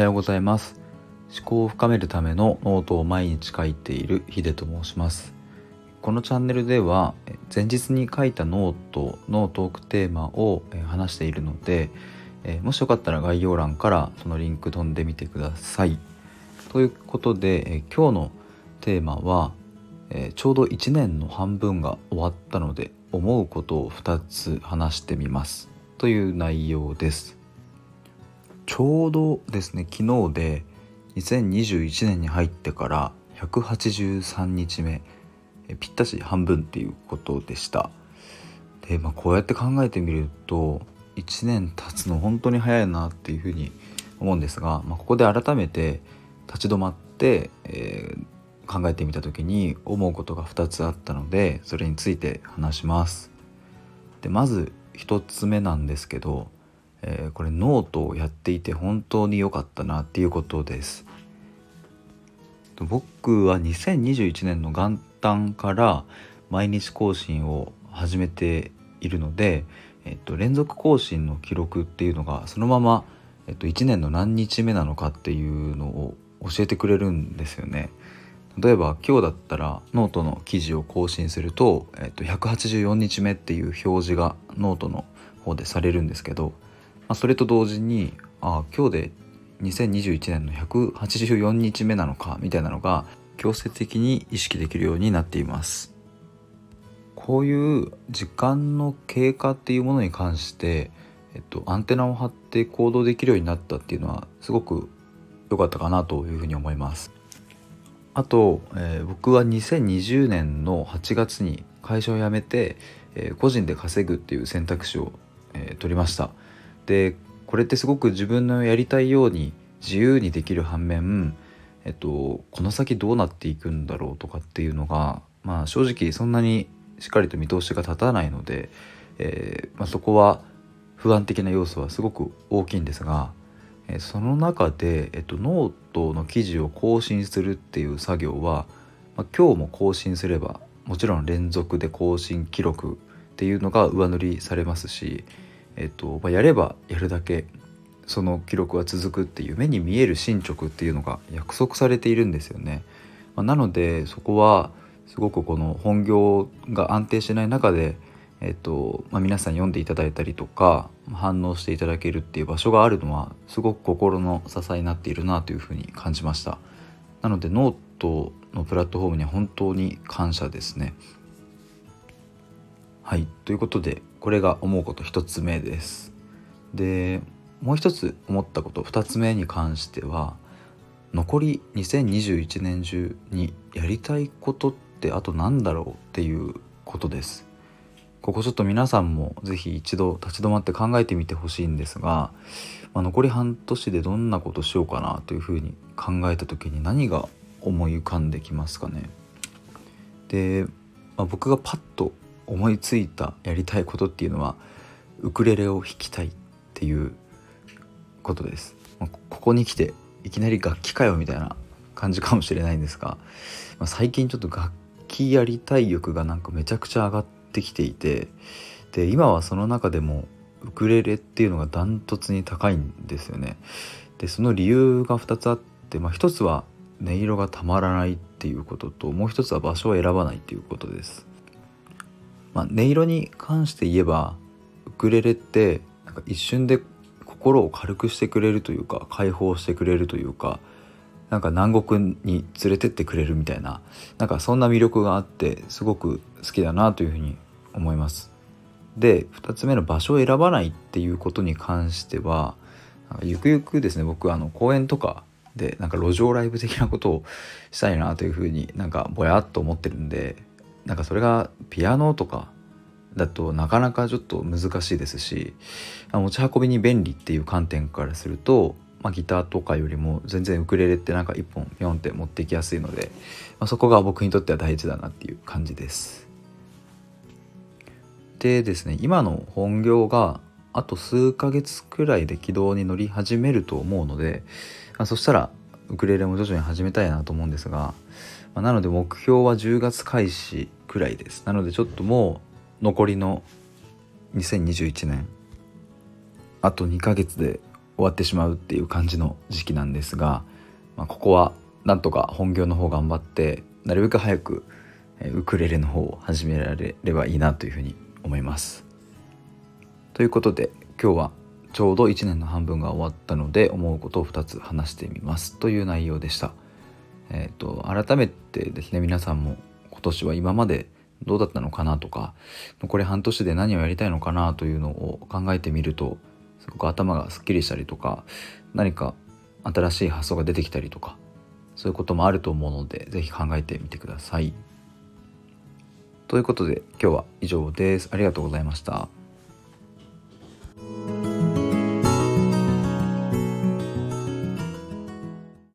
はようございます。思考を深めるためのノートを毎日書いているヒデと申します。このチャンネルでは前日に書いたノートのトークテーマを話しているのでもしよかったら概要欄からそのリンク飛んでみてください。ということで今日のテーマはちょうど1年の半分が終わったので思うことを2つ話してみます。という内容です。ちょうどですね昨日で2021年に入ってから183日目ぴったし半分っていうことでした。で、まあ、こうやって考えてみると1年経つの本当に早いなっていうふうに思うんですが、まあ、ここで改めて立ち止まって、えー、考えてみた時に思うことが2つあったのでそれについて話します。でまず1つ目なんですけどえー、これノートをやっていて本当に良かったなっていうことです僕は2021年の元旦から毎日更新を始めているので、えっと、連続更新の記録っていうのがそのまま、えっと、1年の何日目なのかっていうのを教えてくれるんですよね。例えば今日だったらノートの記事を更新すると、えっと、184日目っていう表示がノートの方でされるんですけどあ、それと同時にあ今日で2021年の184日目なのかみたいなのが強制的に意識できるようになっています。こういう時間の経過っていうものに関して、えっと、アンテナを張って行動できるようになったっていうのはすごく良かったかなというふうに思います。あと、えー、僕は2020年の8月に会社を辞めて、えー、個人で稼ぐっていう選択肢を、えー、取りました。でこれってすごく自分のやりたいように自由にできる反面、えっと、この先どうなっていくんだろうとかっていうのが、まあ、正直そんなにしっかりと見通しが立たないので、えー、まあ、そこは不安的な要素はすごく大きいんですが、えー、その中で、えっと、ノートの記事を更新するっていう作業は、まあ、今日も更新すればもちろん連続で更新記録っていうのが上塗りされますしえっとまあ、やればやるだけその記録は続くっていう目に見える進捗っていうのが約束されているんですよね。まあ、なのでそこはすごくこの本業が安定しない中で、えっとまあ、皆さん読んでいただいたりとか反応していただけるっていう場所があるのはすごく心の支えになっているなというふうに感じました。なのでノートのプラットフォームには本当に感謝ですね。はいということでこれが思うこと1つ目です。でもう一つ思ったこと2つ目に関しては残り2021年中にやりたいことってあと何だろうっていうことです。ここちょっと皆さんも是非一度立ち止まって考えてみてほしいんですが、まあ、残り半年でどんなことしようかなというふうに考えた時に何が思い浮かんできますかね。で、まあ、僕がパッと思いついたやりたいことっていうのはウクレレを弾きたいっていうことです。ここに来ていきなり楽器かよみたいな感じかもしれないんですが、まあ、最近ちょっと楽器やりたい欲がなんかめちゃくちゃ上がってきていてで今はその中でもウクレレっていうのがダントツに高いんですよね。でその理由が2つあって、まあ、1つは音色がたまらないっていうことともう一つは場所を選ばないっていうことです。まあ、音色に関して言えばウクレレってなんか一瞬で心を軽くしてくれるというか解放してくれるというかなんか南国に連れてってくれるみたいななんかそんな魅力があってすごく好きだなというふうに思います。で2つ目の場所を選ばないっていうことに関してはゆくゆくですね僕あの公園とかでなんか路上ライブ的なことをしたいなというふうになんかぼやっと思ってるんでなんかそれがピアノとかだとなかなかちょっと難しいですし持ち運びに便利っていう観点からすると、まあ、ギターとかよりも全然ウクレレってなんか一本ピョンって持っていきやすいので、まあ、そこが僕にとっては大事だなっていう感じです。でですね今の本業があと数ヶ月くらいで軌道に乗り始めると思うので、まあ、そしたらウクレレも徐々に始めたいなと思うんですが、まあ、なので目標は10月開始くらいですなのでちょっともう残りの2021年あと2ヶ月で終わってしまうっていう感じの時期なんですが、まあ、ここはなんとか本業の方頑張ってなるべく早くウクレレの方を始められればいいなというふうに思います。ということで今日はちょうど1年の半分が終わったので思うことを2つ話してみますという内容でした。えーと、改めてですね皆さんも今年は今までどうだったのかなとか残り半年で何をやりたいのかなというのを考えてみるとすごく頭がすっきりしたりとか何か新しい発想が出てきたりとかそういうこともあると思うので是非考えてみてください。ということで今日は以上です。ありがとうございました。